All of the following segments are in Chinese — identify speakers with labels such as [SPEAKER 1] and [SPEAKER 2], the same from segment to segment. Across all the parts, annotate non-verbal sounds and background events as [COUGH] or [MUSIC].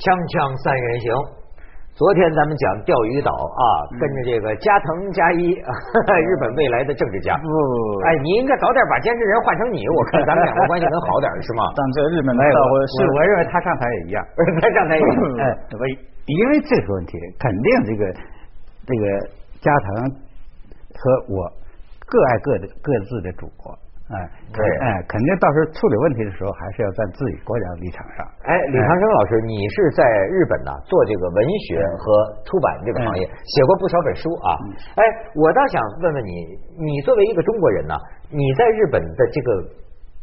[SPEAKER 1] 锵锵三人行。昨天咱们讲钓鱼岛啊，跟着这个加藤加一，日本未来的政治家。
[SPEAKER 2] 不，
[SPEAKER 1] 哎，你应该早点把监制人换成你，我看咱们两个关系能好点是吗？[LAUGHS]
[SPEAKER 2] 但这日本的
[SPEAKER 3] 我是我认为他上台也一样，[LAUGHS]
[SPEAKER 1] 他上台也
[SPEAKER 3] 哎，我因为这个问题，肯定这个这个加藤和我各爱各的各自的祖国。哎，
[SPEAKER 1] 对，
[SPEAKER 3] 哎，肯定到时候处理问题的时候，还是要在自己国家的立场上。
[SPEAKER 1] 哎，李长生老师，你是在日本呢做这个文学和出版这个行业，写过不少本书啊。哎，我倒想问问你，你作为一个中国人呢，你在日本的这个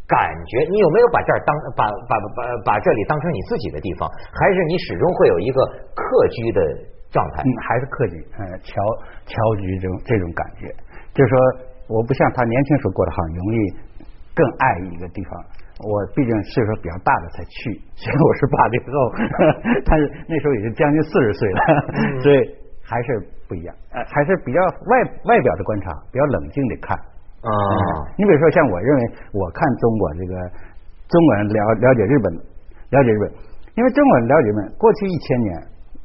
[SPEAKER 1] 感觉，你有没有把这儿当把把把把这里当成你自己的地方，还是你始终会有一个客居的状态？
[SPEAKER 3] 嗯，还是客居，嗯，侨侨居这种这种感觉，就是说。我不像他年轻时候过得很容易，更爱一个地方。我毕竟岁数比较大了才去，所以我是八零后，[LAUGHS] 但是那时候已经将近四十岁了，所以还是不一样，还是比较外外表的观察，比较冷静的看。
[SPEAKER 1] 啊，
[SPEAKER 3] 你比如说像我认为，我看中国这个中国人了了解日本，了解日本，因为中国人了解日本过去一千年，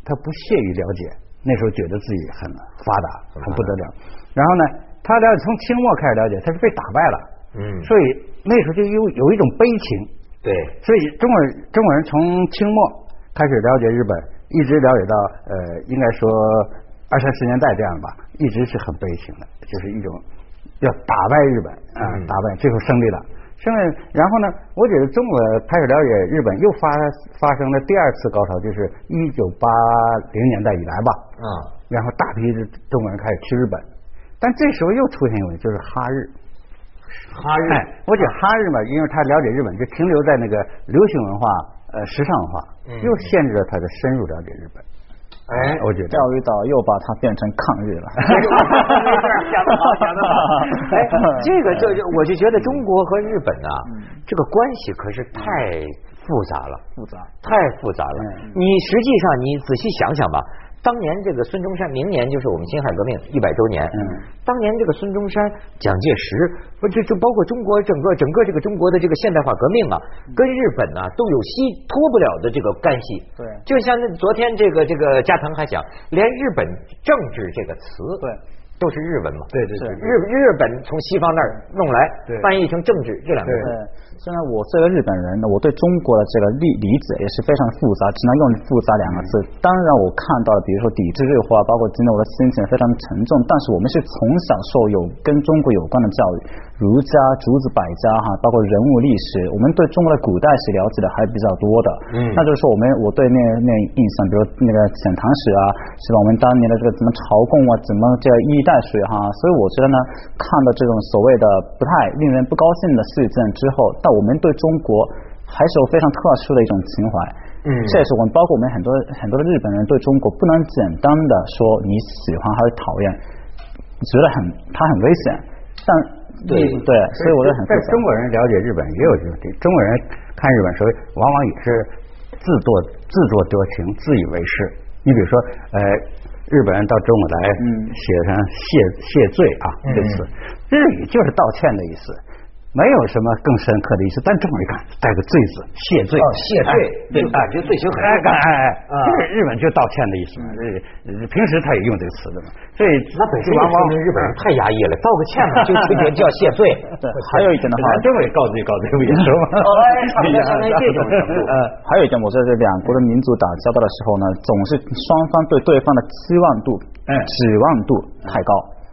[SPEAKER 3] 他不屑于了解，那时候觉得自己很发达，很不得了，然后呢？他了从清末开始了解，他是被打败了，
[SPEAKER 1] 嗯，
[SPEAKER 3] 所以那时候就有有一种悲情，
[SPEAKER 1] 对，
[SPEAKER 3] 所以中国人中国人从清末开始了解日本，一直了解到呃，应该说二三十年代这样吧，一直是很悲情的，就是一种要打败日本啊，打败最后胜利了，胜利，然后呢，我觉得中国开始了解日本又发发生了第二次高潮，就是一九八零年代以来吧，
[SPEAKER 1] 啊，
[SPEAKER 3] 然后大批的中国人开始去日本。但这时候又出现一个问题，就是哈日，
[SPEAKER 1] 哈日，
[SPEAKER 3] 哎，我觉得哈日嘛，因为他了解日本，就停留在那个流行文化、呃时尚文化，又限制了他的深入了解日本。
[SPEAKER 1] 哎，
[SPEAKER 3] 我觉得
[SPEAKER 2] 钓鱼岛又把它变成抗日了。
[SPEAKER 1] 讲的好，讲的好。哎，这个就 [LAUGHS] 就我就觉得中国和日本啊，这个关系可是太复杂了，
[SPEAKER 2] 复杂，
[SPEAKER 1] 太复杂了。你实际上你仔细想想吧。当年这个孙中山，明年就是我们辛亥革命一百周年。
[SPEAKER 3] 嗯，
[SPEAKER 1] 当年这个孙中山、蒋介石，不就就包括中国整个整个这个中国的这个现代化革命啊，跟日本呢都有吸脱不了的这个干系。
[SPEAKER 2] 对，
[SPEAKER 1] 就像那昨天这个这个加藤还讲，连日本政治这个词。
[SPEAKER 2] 对。
[SPEAKER 1] 都是日文嘛？
[SPEAKER 3] 对对对，
[SPEAKER 1] 日日本从西方那儿弄来，翻译成政治这两个字。
[SPEAKER 2] 虽然我作为日本人呢，我对中国的这个理理解也是非常复杂，只能用复杂两个字。当然我看到了，比如说抵制日化，包括今天我的心情非常沉重。但是我们是从小受有跟中国有关的教育，儒家、竹子百家哈，包括人物历史，我们对中国的古代史了解的还比较多的。
[SPEAKER 1] 嗯，
[SPEAKER 2] 那就是说我们我对那那印象，比如那个遣唐使啊，是吧？我们当年的这个怎么朝贡啊，怎么这一代水哈，所以我觉得呢，看到这种所谓的不太令人不高兴的事件之后，但我们对中国还是有非常特殊的一种情怀。
[SPEAKER 1] 嗯，
[SPEAKER 2] 这也是我们包括我们很多很多的日本人对中国不能简单的说你喜欢还是讨厌，觉得很他很危险。但
[SPEAKER 1] 对
[SPEAKER 2] 对，所以我就很。
[SPEAKER 3] 但中国人了解日本也有这个，中国人看日本时候往往也是自作自作多情、自以为是。你比如说，呃。日本人到中国来，写上谢谢罪啊，这词，日语就是道歉的意思。没有什么更深刻的意思，但这么一看，带个罪字，谢罪，
[SPEAKER 1] 谢罪，对，啊，就罪行很
[SPEAKER 3] 哎哎哎，就是日本就道歉的意思嘛。这平时他也用这个词的嘛。所以
[SPEAKER 1] 那本身往往日本人太压抑了，道个歉嘛，就直接叫谢罪。[LAUGHS]
[SPEAKER 2] 还有一点的话，
[SPEAKER 3] 这么告罪告罪不也是吗？
[SPEAKER 1] 差不多相当于这种程度。[LAUGHS]
[SPEAKER 2] 呃，还有一点，我觉得这两国的民族打交道的时候呢，总是双方对对方的期望度、指望度太高。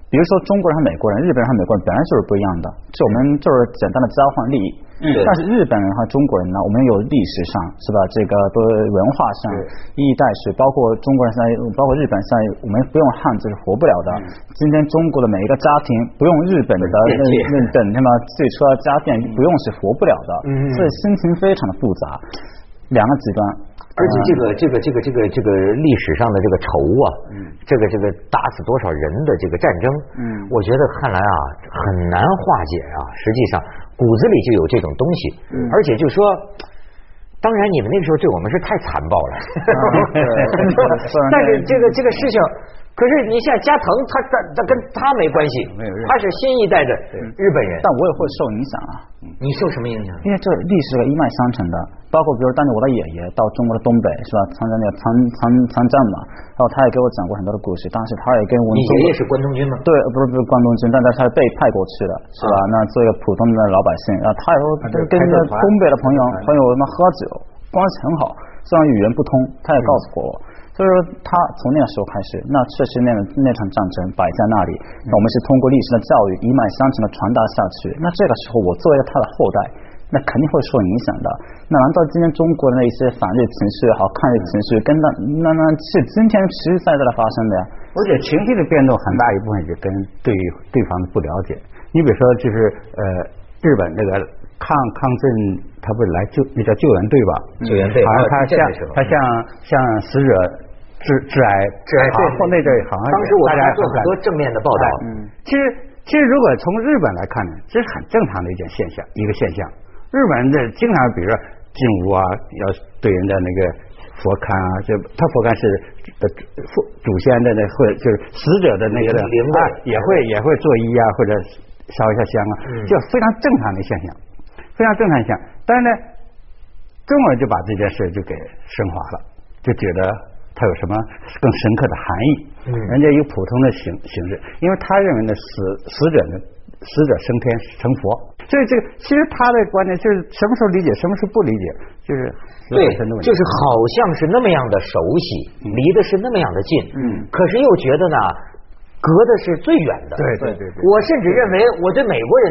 [SPEAKER 2] 比如说中国人和美国人，日本人和美国人本来就是不一样的，就我们就是简单的交换利益。
[SPEAKER 1] 嗯。
[SPEAKER 2] 但是日本人和中国人呢，我们有历史上是吧？这个不文化上一衣带水，包括中国人现在，包括日本现在，我们不用汉字是活不了的。今天中国的每一个家庭不用日本的那那等那么汽车家电不用是活不了的。
[SPEAKER 1] 嗯。
[SPEAKER 2] 所以心情非常的复杂，两个极端。
[SPEAKER 1] 而且这个这个这个这个这个历史上的这个仇啊，这个这个打死多少人的这个战争，我觉得看来啊很难化解啊。实际上骨子里就有这种东西，而且就说，当然你们那个时候对我们是太残暴了，[LAUGHS] 但是这个这个事情可是你像加藤，他他他跟他没关系，
[SPEAKER 3] 没有
[SPEAKER 1] 他是新一代的日本人。
[SPEAKER 2] 但我也会受影响啊，
[SPEAKER 1] 你受什么影响？
[SPEAKER 2] 因为这历史是一脉相承的。包括比如当年我的爷爷到中国的东北是吧，参加那个参参参战嘛，然后他也给我讲过很多的故事。当时他也跟我
[SPEAKER 1] 你爷爷是关东军吗？
[SPEAKER 2] 对，不是不是关东军，但是他是被派过去的，是吧？那做一个普通的老百姓，然后他也说跟那个东北的朋友朋友们喝酒，关系很好，虽然语言不通，他也告诉过我。所以说，他从那个时候开始，那确实那个那场战争摆在那里，那我们是通过历史的教育一脉相承的传达下去。那这个时候，我作为他的后代，那肯定会受影响的。那难道今天中国的那些反日情绪也好，抗日情绪，跟那那那是今天实实在在的发生的呀？
[SPEAKER 3] 而且情绪的变动很大一部分也跟对对方的不了解。你比如说，就是呃，日本那个抗抗震，他不是来救那叫救援队吧？
[SPEAKER 1] 救援队
[SPEAKER 3] 好像他像
[SPEAKER 1] 还有地震的时候
[SPEAKER 3] 他像像死者致致癌
[SPEAKER 1] 致癌对
[SPEAKER 3] 好后那阵儿好像
[SPEAKER 1] 当时我
[SPEAKER 3] 大家
[SPEAKER 1] 们做很多正面的报道。
[SPEAKER 3] 嗯，其实其实如果从日本来看呢，这是很正常的一件现象，一个现象。日本人这经常比如说进屋啊，要对人家那个佛龛啊，就他佛龛是呃父祖先的那或者就是死者的那个的啊也会也会作揖啊，或者烧一下香啊，
[SPEAKER 1] 嗯
[SPEAKER 3] 就非常正常的现象，非常正常现象。但是呢，中国人就把这件事就给升华了，就觉得它有什么更深刻的含义。
[SPEAKER 1] 嗯。
[SPEAKER 3] 人家有普通的形形式，因为他认为呢，死死者呢，死者升天成佛，所以这个其实他的观点就是什么时候理解，什么时候不理解，就是
[SPEAKER 1] 对就是好像是那么样的熟悉，离的是那么样的近，
[SPEAKER 3] 嗯。
[SPEAKER 1] 可是又觉得呢，隔的是最远的。
[SPEAKER 3] 对对对对
[SPEAKER 1] 我甚至认为我对美国人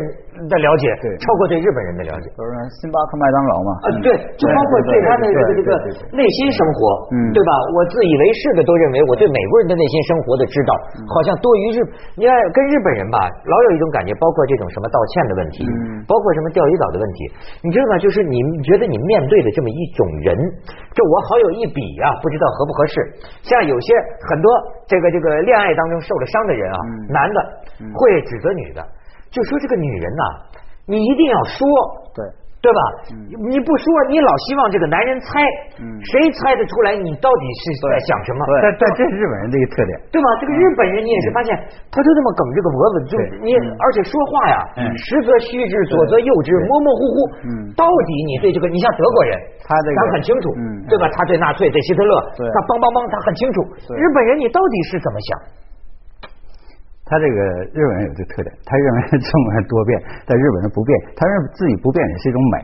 [SPEAKER 1] 的了解超过对日本人的了解。
[SPEAKER 2] 比如说星巴克、麦当劳嘛，
[SPEAKER 1] 啊，对，就包括对他的这个这个内心生活，
[SPEAKER 2] 嗯
[SPEAKER 1] 对吧？我自以为是的都认为我对美国人的内心生活的知道，好像多于日。你看跟日本人吧，老有一种感觉，包括这种什么道歉的问题，
[SPEAKER 2] 嗯
[SPEAKER 1] 包括什么钓鱼岛的问题，你知道吗？就是你觉得你面对的这么一种人，这我好有一比啊，不知道合不合适。像有些很多这个这个恋爱当中受了伤的人啊，男的会指责女的，就说这个女人呐、你一定要说，
[SPEAKER 2] 对，
[SPEAKER 1] 对吧？你不说，你老希望这个男人猜，谁猜得出来你到底是在想什么？
[SPEAKER 2] 对。
[SPEAKER 3] 但但这是日本人的一个特点。
[SPEAKER 1] 对吧？这个日本人你也是发现，他就这么梗这个脖子，就
[SPEAKER 3] 对。
[SPEAKER 1] 你而且说话呀，实则虚之，左则右之，模模糊糊。
[SPEAKER 2] 嗯。
[SPEAKER 1] 到底你对这个，你像德国人，
[SPEAKER 3] 他这个
[SPEAKER 1] 咱很清楚
[SPEAKER 2] 嗯，
[SPEAKER 1] 对吧？他对纳粹、对希特勒，
[SPEAKER 2] 对。
[SPEAKER 1] 他梆梆梆，他很清楚。
[SPEAKER 2] 对。
[SPEAKER 1] 日本人你到底是怎么想？
[SPEAKER 3] 他这个日本人有这个特点，他认为中国人多变，但日本人不变，他认为自己不变也是一种美。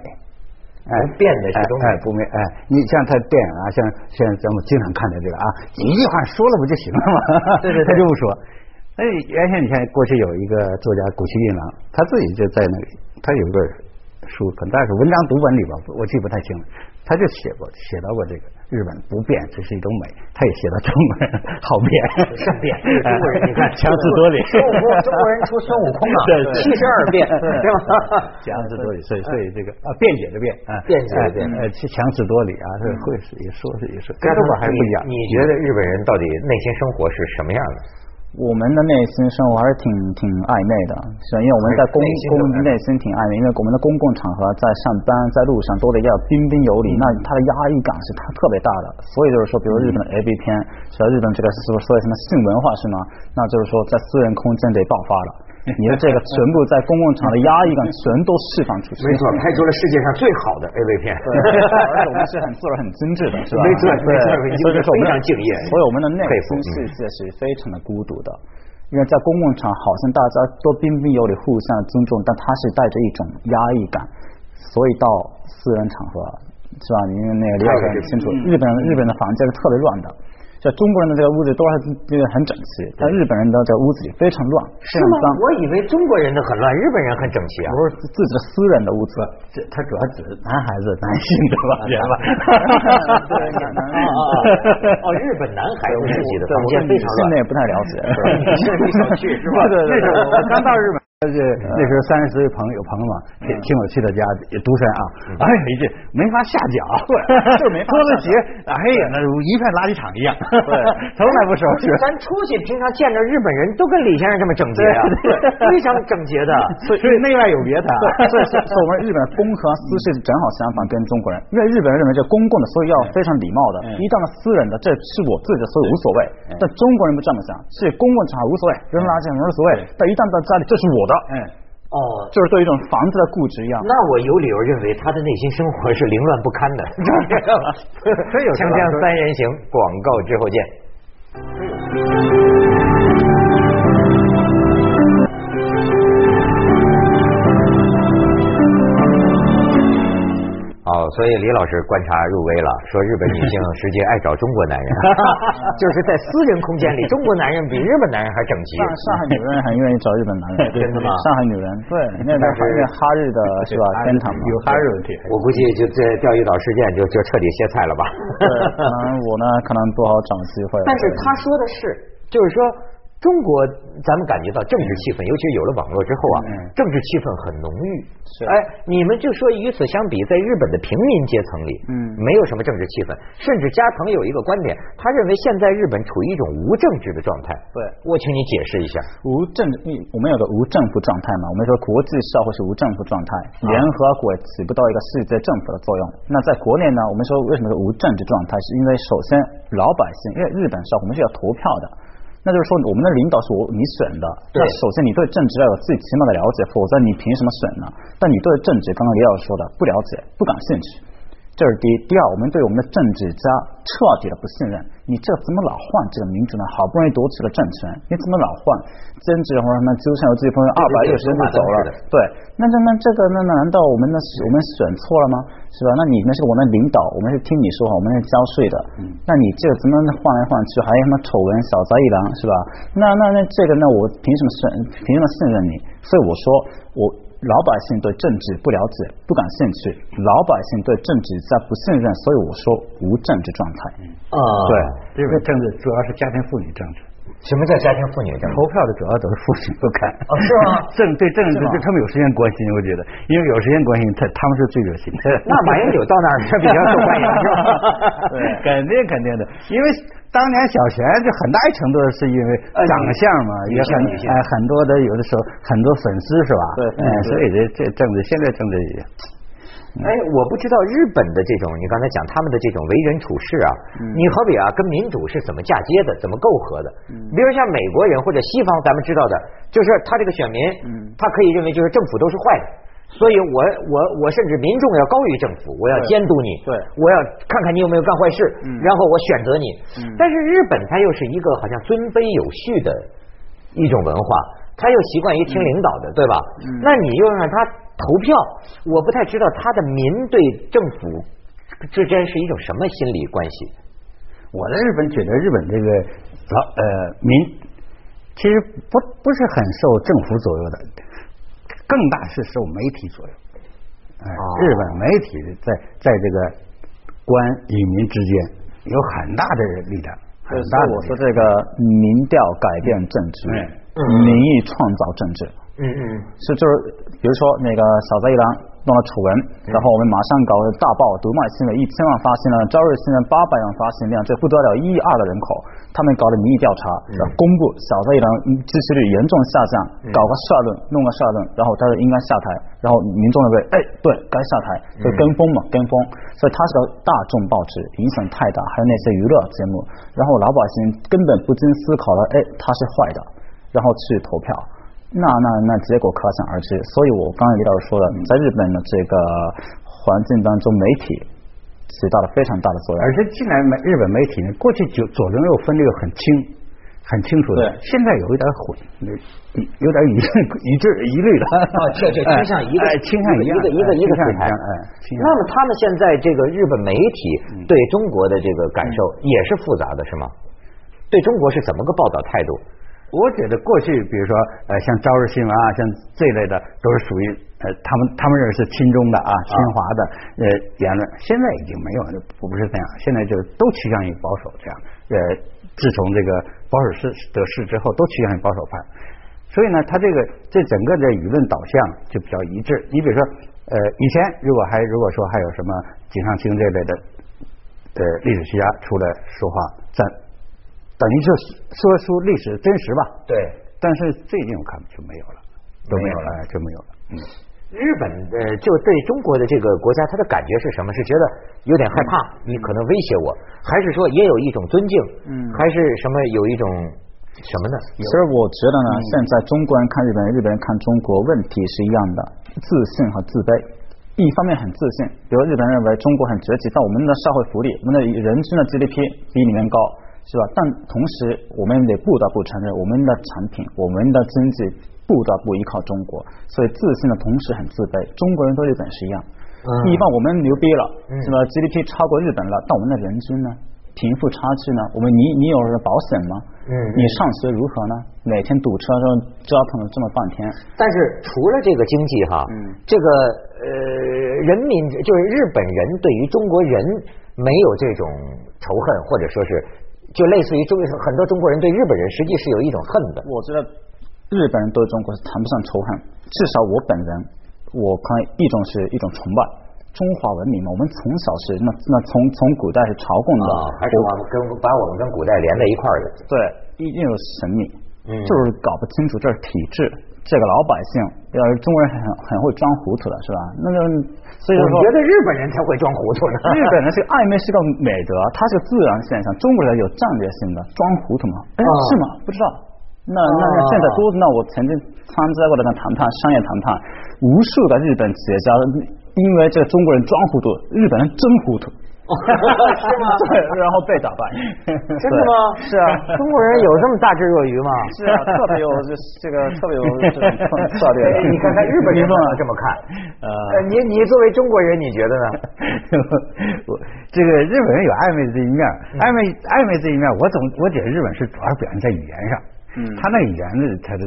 [SPEAKER 3] 哎
[SPEAKER 1] 不变的是一种美
[SPEAKER 3] 哎，哎不变哎，你像他电影啊，像像咱们经常看的这个啊，一句话说了不就行了吗？[LAUGHS]
[SPEAKER 1] 对对对
[SPEAKER 3] 他就不说。哎，原先你看过去有一个作家谷崎润郎，他自己就在那里，他有一本书，可能是文章读本里吧，我记不太清了。他就写过写到过这个日本不变这是一种美，他也写到中国人好变，
[SPEAKER 1] 善变，中国人你看
[SPEAKER 3] 强词夺理，
[SPEAKER 1] 孙悟空中国人出孙悟空啊
[SPEAKER 3] 对，[LAUGHS]
[SPEAKER 1] 七十二变，对吧？
[SPEAKER 3] 强词夺理，所以所以这个啊，辩解的辩啊，
[SPEAKER 1] 辩解的辩
[SPEAKER 3] 呃，强词夺理啊，这会是也说是也是，跟
[SPEAKER 1] 跟
[SPEAKER 3] 中国还是不一样。
[SPEAKER 1] 你觉得日本人到底内心生活是什么样的？
[SPEAKER 2] 我们的内心生活还是挺挺暧昧的，是因为我们在公公内心挺暧昧，因为我们的公共场合在上班在路上都得要彬彬有礼，那他的压抑感是他特别大的。所以就是说，比如日本的 A B 片，是吧？日本这个所所谓什么性文化是吗？那就是说在私人空间得爆发了，[LAUGHS] 你的这个全部在公共场的压抑感 [LAUGHS] 全都释放出去。
[SPEAKER 1] 没错，拍出了世界上最好的 AV 片。
[SPEAKER 2] 对，而且我们是很做的很精致的，[LAUGHS] 是吧？
[SPEAKER 1] 没错没错
[SPEAKER 2] 对
[SPEAKER 1] 你
[SPEAKER 2] 所以就是我们
[SPEAKER 1] 非常敬业
[SPEAKER 2] 所以我们的内心世界是非常的孤独的。因为在公共场，好像大家都彬彬有礼、互相尊重，但它是带着一种压抑感，所以到私人场合，是吧？您那个理解得很清楚，日本日本的房间是特别乱的。在中国人的这个屋子都是这个很整齐，但日本人的这个屋子里非常乱，
[SPEAKER 1] 是吗
[SPEAKER 2] 非常脏？。
[SPEAKER 1] 我以为中国人的很乱，日本人很整齐啊。
[SPEAKER 2] 不是自己的私人的屋子，
[SPEAKER 3] 这他主要指男孩子、男性的吧，[LAUGHS] 人吧。
[SPEAKER 2] 对
[SPEAKER 1] 哦日本男孩子自己的房间非常乱
[SPEAKER 2] 现在。也不太了解，是吧？[LAUGHS]
[SPEAKER 1] 你去是吧？[LAUGHS]
[SPEAKER 2] 对对对
[SPEAKER 3] 刚到日本。是那时候三十岁朋友有朋友嘛，请请我去他家也独身啊，[LAUGHS] 哎呀一句没法下脚，[LAUGHS]
[SPEAKER 2] 就没 [LAUGHS]
[SPEAKER 3] 脱了鞋，哎呀那如一片垃圾场一样，对从来不收拾。
[SPEAKER 1] 咱出去平常见着日本人都跟李先生这么整洁啊，对非常整洁的，
[SPEAKER 3] 所以内外有别的。
[SPEAKER 2] 所以所以我们日本公和私是正好相反，跟中国人，因为日本人认为这公共的，所以要非常礼貌的；一旦私人的，这是我自己的，所以无所谓。但中国人不这么想，是公共场合无所谓，扔垃圾无所谓，但一旦到家里，这是我的。
[SPEAKER 3] 嗯，
[SPEAKER 1] 哦，
[SPEAKER 2] 就是对一种房子的固执一样。
[SPEAKER 1] 那我有理由认为他的内心生活是凌乱不堪的。[LAUGHS] [LAUGHS] 锵锵三人行，广告之后见。哦，所以李老师观察入微了，说日本女性 [LAUGHS] 实际爱找中国男人，[LAUGHS] 就是在私人空间里，中国男人比日本男人还整齐。
[SPEAKER 2] 上上海女人很愿意找日本男人，[LAUGHS]
[SPEAKER 1] 真的吗？
[SPEAKER 2] 上海女人对，那边还是哈日的是吧天堂嘛，
[SPEAKER 3] 有哈日问题。
[SPEAKER 1] 我估计就这钓鱼岛事件就就彻底歇菜了吧。
[SPEAKER 2] 对，可能我呢可能不好找机会。
[SPEAKER 1] 但是他说的是，就是说。中国，咱们感觉到政治气氛，尤其是有了网络之后啊，政治气氛很浓郁。
[SPEAKER 2] 是，
[SPEAKER 1] 哎，你们就说与此相比，在日本的平民阶层里，嗯，没有什么政治气氛，甚至加藤有一个观点，他认为现在日本处于一种无政治的状态。
[SPEAKER 2] 对，
[SPEAKER 1] 我请你解释一下，
[SPEAKER 2] 无政，我们有个无政府状态嘛？我们说国际社会是无政府状态，联合国起不到一个世界政府的作用。那在国内呢，我们说为什么是无政治状态？是因为首先老百姓，因为日本社会我们是要投票的。那就是说，我们的领导是我你选的。那首先，你对政治要有最起码的了解，否则你凭什么选呢？但你对政治，刚刚李老师说的，不了解，不感兴趣。这是第一，第二，我们对我们的政治家彻底的不信任。你这怎么老换这个民主呢？好不容易夺取了政权，你怎么老换？兼职或者什么，就像我自己朋友二百六十天就走了。对，那那那这个那难道我们那我们选错了吗？是吧？那你那是我们领导，我们是听你说话，我们是交税的。嗯。那你这个怎么换来换去，还有什么丑闻、小杂一郎，是吧？那那那这个，那我凭什么信？凭什么信任你？所以我说我。老百姓对政治不了解，不感兴趣。老百姓对政治在不信任，所以我说无政治状态。
[SPEAKER 1] 啊，
[SPEAKER 3] 对，因为政治主要是家庭妇女政治。
[SPEAKER 1] 什么叫家庭妇女政治？
[SPEAKER 3] 投票的主要都是妇女不看。
[SPEAKER 1] 哦，是吗？[LAUGHS]
[SPEAKER 3] 政对政治，他们有时间关心，我觉得，因为有时间关心，他他们是最热心的。[LAUGHS]
[SPEAKER 1] 那马英九到那儿他比较受欢迎，是吧？[LAUGHS]
[SPEAKER 3] 对，肯定肯定的，因为。当年小泉就很大一程度是因为长相嘛，也很哎很多的有的时候很多粉丝是吧？
[SPEAKER 2] 对，
[SPEAKER 3] 哎，所以这这政治现在政治也，
[SPEAKER 1] 哎，我不知道日本的这种你刚才讲他们的这种为人处事啊，你好比啊跟民主是怎么嫁接的，怎么媾和的？比如像美国人或者西方，咱们知道的，就是他这个选民，他可以认为就是政府都是坏的。所以，我我我甚至民众要高于政府，我要监督你，
[SPEAKER 2] 对，
[SPEAKER 1] 我要看看你有没有干坏事，然后我选择你。但是日本它又是一个好像尊卑有序的一种文化，他又习惯于听领导的，对吧？那你又让他投票，我不太知道他的民对政府之间是一种什么心理关系。
[SPEAKER 3] 我在日本觉得日本这个老呃民其实不不是很受政府左右的。更大是受媒体左右，哎，日本媒体在在这个官与民之间有很大的力量，很大。
[SPEAKER 2] 我说这个民调改变政治，民意创造政治，
[SPEAKER 1] 嗯嗯，
[SPEAKER 2] 是就是比如说那个小泽一郎。弄了丑闻，然后我们马上搞大报，读卖新闻一千万发行量，朝日新闻八百万发行量，这不得了一亿二的人口，他们搞的民意调查，公布小泽一郎支持率严重下降，搞个社论，弄个社论，然后他说应该下台，然后民众认为，哎，对该下台，就跟风嘛，跟风，所以他是个大众报纸，影响太大，还有那些娱乐节目，然后老百姓根本不经思考了，哎，他是坏的，然后去投票。那那那结果可想而知，所以我刚才李老师说了，在日本的这个环境当中，媒体起到了非常大的作用。
[SPEAKER 3] 而且，近来媒日本媒体呢，过去就左中右分这个很清、很清楚的，现在有一点混，有点疑一致疑虑了。
[SPEAKER 1] 啊，[LAUGHS] 这这倾向一个
[SPEAKER 3] 倾向
[SPEAKER 1] 一个一个一个平台。哎，那么他们现在这个日本媒体对中国的这个感受也是复杂的，是吗？对中国是怎么个报道态度？
[SPEAKER 3] 我觉得过去，比如说，呃，像朝日新闻啊，像这类的，都是属于呃，他们他们认为是亲中的啊，亲华的呃言论。现在已经没有，不不是这样，现在就都趋向于保守这样。呃，自从这个保守势得势之后，都趋向于保守派。所以呢，他这个这整个的舆论导向就比较一致。你比如说，呃，以前如果还如果说还有什么井上清这类的呃历史学家出来说话，咱等于就说出历史真实吧。
[SPEAKER 1] 对，
[SPEAKER 3] 但是最近我看就没有了，都没有了，哎就没有了。嗯，
[SPEAKER 1] 日本呃，就对中国的这个国家，他的感觉是什么？是觉得有点害怕，你可能威胁我，还是说也有一种尊敬？
[SPEAKER 2] 嗯
[SPEAKER 1] 还是什么有一种什么呢？
[SPEAKER 2] 其实我觉得呢，现在中国人看日本人，日本人看中国，问题是一样的，自信和自卑。一方面很自信，比如日本人认为中国很崛起，但我们的社会福利，我们的人均的 GDP 比你们高，是吧？但同时我们得不得不承认，我们的产品、我们的经济不得不依靠中国，所以自信的同时很自卑。中国人对日本是一样，
[SPEAKER 1] 嗯
[SPEAKER 2] 一般我们牛逼了，
[SPEAKER 1] 嗯
[SPEAKER 2] 是吧？GDP 超过日本了，但我们的人均呢？贫富差距呢？我们你你有保险吗？
[SPEAKER 1] 嗯
[SPEAKER 2] 你上学如何呢？每天堵车上折腾了这么半天，
[SPEAKER 1] 但是除了这个经济哈，
[SPEAKER 2] 嗯
[SPEAKER 1] 这个呃人民就是日本人对于中国人没有这种仇恨，或者说是就类似于中很多中国人对日本人实际是有一种恨的。
[SPEAKER 2] 我觉得日本人对中国是谈不上仇恨，至少我本人，我看一种是一种崇拜。中华文明嘛，我们从小是那那从从古代是朝贡的，
[SPEAKER 1] 啊，还是我们跟把我们跟古代连在一块儿的。
[SPEAKER 2] 对，一定有神秘，
[SPEAKER 1] 嗯
[SPEAKER 2] 就是搞不清楚这是体制，这个老百姓，要是中国人很很会装糊涂的是吧？那就所以
[SPEAKER 1] 我觉得日本人才会装糊涂呢。
[SPEAKER 2] 日本人是暧昧是个美德，它是个自然现象。中国人有战略性的，装糊涂吗？哎，
[SPEAKER 1] 啊
[SPEAKER 2] 是吗？不知道。那那那现在多，那我曾经参加过的那谈判，商业谈判，无数的日本企业家因为这个中国人装糊涂，日本人真糊涂。[LAUGHS]
[SPEAKER 1] 是吗
[SPEAKER 2] 对，然后被打败。[LAUGHS]
[SPEAKER 1] 真的吗？
[SPEAKER 2] 是啊，
[SPEAKER 1] 中国人有这么大智若愚吗？
[SPEAKER 2] 是啊，特别有就是 [LAUGHS] 这个特别有这种策略
[SPEAKER 1] 你看看日本人不能这么看。
[SPEAKER 2] 呃
[SPEAKER 1] 呃，你你作为中国人，你觉得呢？
[SPEAKER 3] 我这个日本人有暧昧的这一面，
[SPEAKER 1] 嗯
[SPEAKER 3] 暧昧暧昧这一面，我总我觉得日本是主要表现在语言上，
[SPEAKER 2] 嗯
[SPEAKER 3] 他那个语言的他的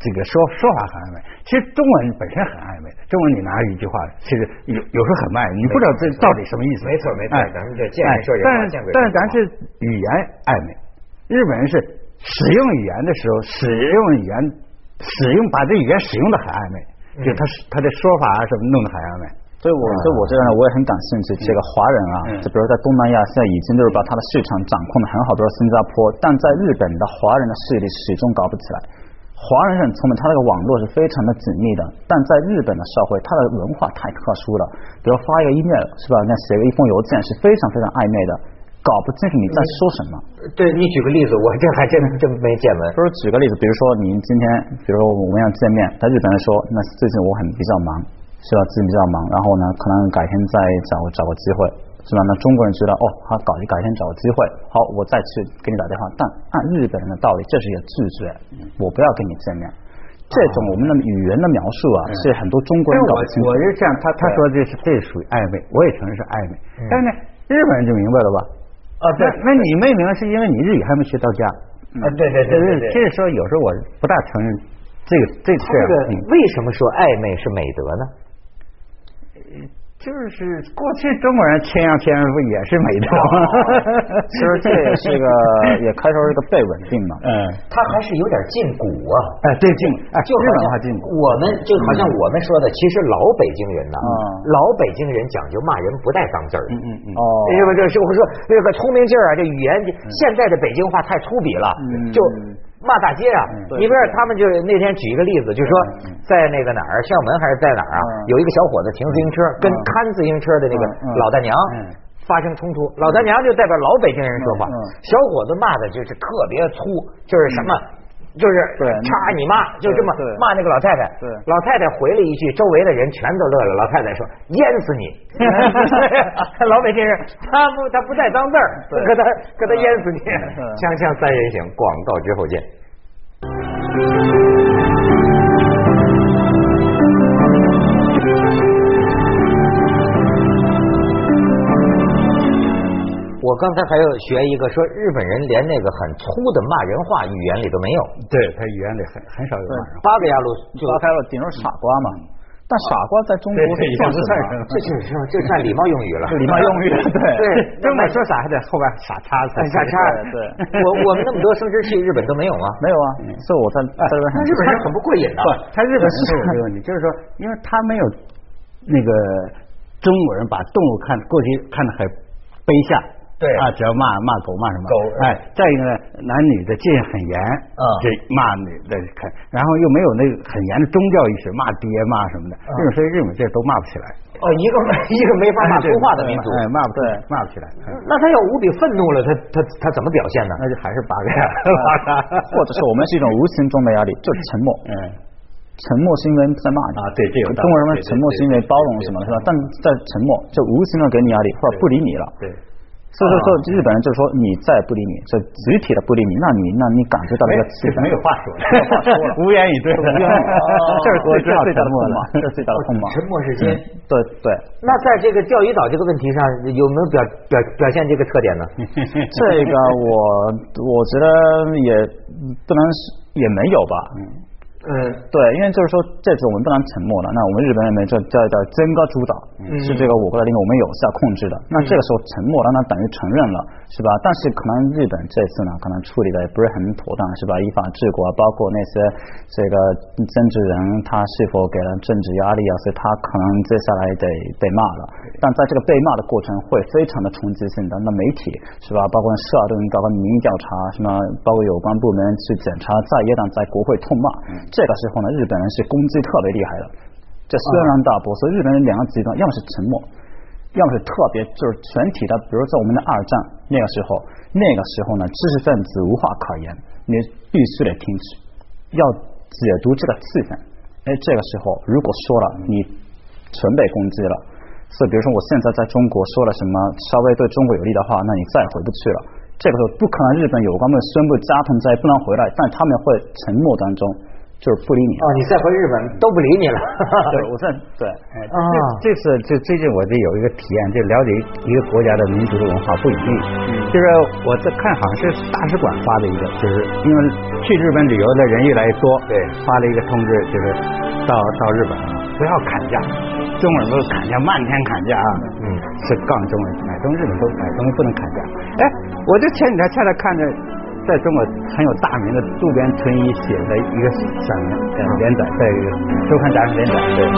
[SPEAKER 3] 这个说说法很暧昧，其实中文本身很暧昧的，中文你拿一句话，其实有有时候很暧昧，你不知道这到底什么意思。
[SPEAKER 1] 没错没错
[SPEAKER 3] 哎
[SPEAKER 1] 咱们这见人说人话
[SPEAKER 3] 哎但是
[SPEAKER 1] 见鬼说鬼话
[SPEAKER 3] 但是咱是语言暧昧，日本人是使用语言的时候，使用语言使用把这语言使用的很暧昧，
[SPEAKER 1] 嗯
[SPEAKER 3] 就他他的说法啊什么弄得很暧昧。
[SPEAKER 2] 所以我所以我这样呢，我也很感兴趣。这个华人啊，
[SPEAKER 3] 嗯
[SPEAKER 2] 就比如在东南亚，现在已经就是把他的市场掌控的很好，比如说新加坡，但在日本的华人的势力始终搞不起来。华人很聪明，他那个网络是非常的紧密的，但在日本的社会，它的文化太特殊了。比如发一个 email 是吧？那写个一封邮件是非常非常暧昧的，搞不清楚你在说什么。
[SPEAKER 1] 对你举个例子，我这还真真没见闻。
[SPEAKER 2] 就是举个例子，比如说您今天，比如说我们要见面，在日本人说，那最近我很比较忙，是吧？最近比较忙，然后呢，可能改天再找找个机会，是吧？那中国人知道，哦，好，搞改天找个机会，好，我再去给你打电话。但按日本人的道理，这是一个拒绝，我不要跟你见面。这种我们的语言的描述啊，是很多中国人搞不清楚
[SPEAKER 3] 我。是这样，他他说这是这属于暧昧，我也承认是暧昧，
[SPEAKER 1] 嗯
[SPEAKER 3] 但是呢，日本人就明白了吧？
[SPEAKER 1] 啊对
[SPEAKER 3] 那那你没明白是因为你日语还没学到家。
[SPEAKER 1] 啊对对对对对
[SPEAKER 3] 这是说有时候我不大承认这个这
[SPEAKER 1] 个为什么说暧昧是美德呢？
[SPEAKER 3] 就是过去中国人谦让谦让不也是美德吗？[LAUGHS]
[SPEAKER 2] 其实这也是个，也开头是个被稳定嘛。
[SPEAKER 3] 嗯，
[SPEAKER 1] 他还是有点禁古啊。
[SPEAKER 3] 哎，对禁，哎，
[SPEAKER 1] 就
[SPEAKER 3] 日本话禁古。
[SPEAKER 1] 我们就好像我们说的，其实老北京人呐，
[SPEAKER 2] 嗯
[SPEAKER 1] 老北京人讲究骂人不带脏字儿的。
[SPEAKER 3] 嗯嗯嗯。
[SPEAKER 2] 哦，
[SPEAKER 1] 因为这是我说那个聪明劲儿啊，这语言现在的北京话太粗鄙了，
[SPEAKER 2] 嗯
[SPEAKER 1] 就骂大街啊。
[SPEAKER 2] 嗯
[SPEAKER 1] 你比如说他们就那天举一个例子，就说在那个哪儿校门还是在哪儿啊，
[SPEAKER 2] 嗯。
[SPEAKER 1] 有一个小伙子停自行车跟
[SPEAKER 2] 嗯
[SPEAKER 1] 看自行车的那个老大娘
[SPEAKER 3] 嗯。
[SPEAKER 1] 发生冲突，老大娘就代表老北京人说话小伙子骂的就是特别粗，就是什么。就是
[SPEAKER 2] 对
[SPEAKER 1] 插你妈，就这么骂那个老太太。
[SPEAKER 2] 对
[SPEAKER 1] 老太太回了一句，周围的人全都乐了。老太太说：“淹死你！[LAUGHS] ”老北京人，他不他不带脏字儿，
[SPEAKER 2] 对
[SPEAKER 1] 可他可他淹死你。
[SPEAKER 2] 嗯
[SPEAKER 1] 锵锵三人行，广告之后见。我刚才还要学一个，说日本人连那个很粗的骂人话语言里都没有。
[SPEAKER 3] 对他语言里很很少有骂人话。
[SPEAKER 1] 八个亚路就
[SPEAKER 2] 拉开了顶着傻瓜嘛。但傻瓜在中国
[SPEAKER 3] 对对
[SPEAKER 2] 算什么？
[SPEAKER 3] 也不算
[SPEAKER 1] 这就是说这算礼貌用语了。
[SPEAKER 2] 礼貌用语，对 [LAUGHS]
[SPEAKER 1] 对，
[SPEAKER 3] 中国说傻还得后边傻叉才
[SPEAKER 1] 哎傻叉。
[SPEAKER 2] 对
[SPEAKER 1] 我我们那么多生殖器，日本都没有吗。
[SPEAKER 2] 没有啊，所以我在在这边很
[SPEAKER 1] 那日本人很不过瘾的
[SPEAKER 3] 不，他日本人是有这个问题，就是说，因为他没有那个中国人把动物看过去看得很卑下。
[SPEAKER 1] 对
[SPEAKER 3] 啊，只要骂骂狗骂什么
[SPEAKER 1] 狗
[SPEAKER 3] 哎，再一个呢，男女的界限很严，
[SPEAKER 1] 嗯
[SPEAKER 3] 这骂女的看，然后又没有那个很严的宗教意识，骂爹骂什么的，这种所以日本这都骂不起来。
[SPEAKER 1] 哦，一个一个没法骂粗话的民族，
[SPEAKER 3] 哎，骂不
[SPEAKER 2] 对
[SPEAKER 3] 骂不起来，嗯
[SPEAKER 1] 那他要无比愤怒了，他他他怎么表现呢？
[SPEAKER 3] 那就还是八个呀。[LAUGHS]
[SPEAKER 2] 或者是我们是一种无形中的压力，就是沉默。
[SPEAKER 3] 嗯，
[SPEAKER 2] 沉默是因为在骂你
[SPEAKER 3] 啊对这有
[SPEAKER 2] 中国人们
[SPEAKER 3] 对对
[SPEAKER 2] 沉默是因为包容什么是吧？但在沉默就无形的给你压力，或者不理你了。
[SPEAKER 3] 对。
[SPEAKER 2] 所以说，说日本人就是说你再不理你，这集体的不理你，那你那你感觉到这个气氛
[SPEAKER 3] 没有话说，[LAUGHS]
[SPEAKER 2] 没有话说了，
[SPEAKER 3] 无言以对，
[SPEAKER 2] 无言以对这是最大的痛嘛，这是最大的痛嘛。
[SPEAKER 1] 沉默是金。
[SPEAKER 2] 对对，
[SPEAKER 1] 那在这个钓鱼岛这个问题上，有没有表表表现这个特点呢？
[SPEAKER 2] 这个我我觉得也不能也没有吧。
[SPEAKER 1] 嗯，
[SPEAKER 2] 对，因为就是说这次我们不能沉默了，那我们日本人民就叫叫真个主导，是这个我国的领土我们有效控制的。那这个时候沉默了，那等于承认了，是吧？但是可能日本这次呢，可能处理的也不是很妥当，是吧？依法治国，包括那些这个政治人他是否给了政治压力啊，所以他可能接下来得被骂了。但在这个被骂的过程会非常的冲击性的，那媒体是吧？包括社论，包括民意调查，什么包括有关部门去检查，在野党在国会痛骂，这个时候呢，日本人是攻击特别厉害的，这轩然大波。所以日本人两个极端，要么是沉默，要么是特别就是全体的，比如在我们的二战那个时候，那个时候呢，知识分子无话可言，你必须得听取，要解读这个气氛。哎，这个时候如果说了，你全被攻击了。所以，比如说我现在在中国说了什么稍微对中国有利的话，那你再也回不去了。这个时候不可能，日本有关部门宣布加藤再也不能回来，但他们会沉默当中就是不理你。
[SPEAKER 1] 哦，你再回日本都不理你了。
[SPEAKER 2] 对，我算对，[LAUGHS]
[SPEAKER 3] 哎这这次就最近我这有一个体验，就了解一个国家的民族的文化不容易。就是我在看，好像是大使馆发的一个，就是因为去日本旅游的人越来越多，
[SPEAKER 1] 对
[SPEAKER 3] 发了一个通知，就是到到日本啊，不要砍价，中国人都是砍价，漫天砍价啊，
[SPEAKER 1] 嗯，
[SPEAKER 3] 是杠中国人买东西日本都买东西不能砍价。哎，我就前几天恰恰看着。在中国很有大名的渡边淳一写的一个散文呃连载，在一个周刊杂志连载，对。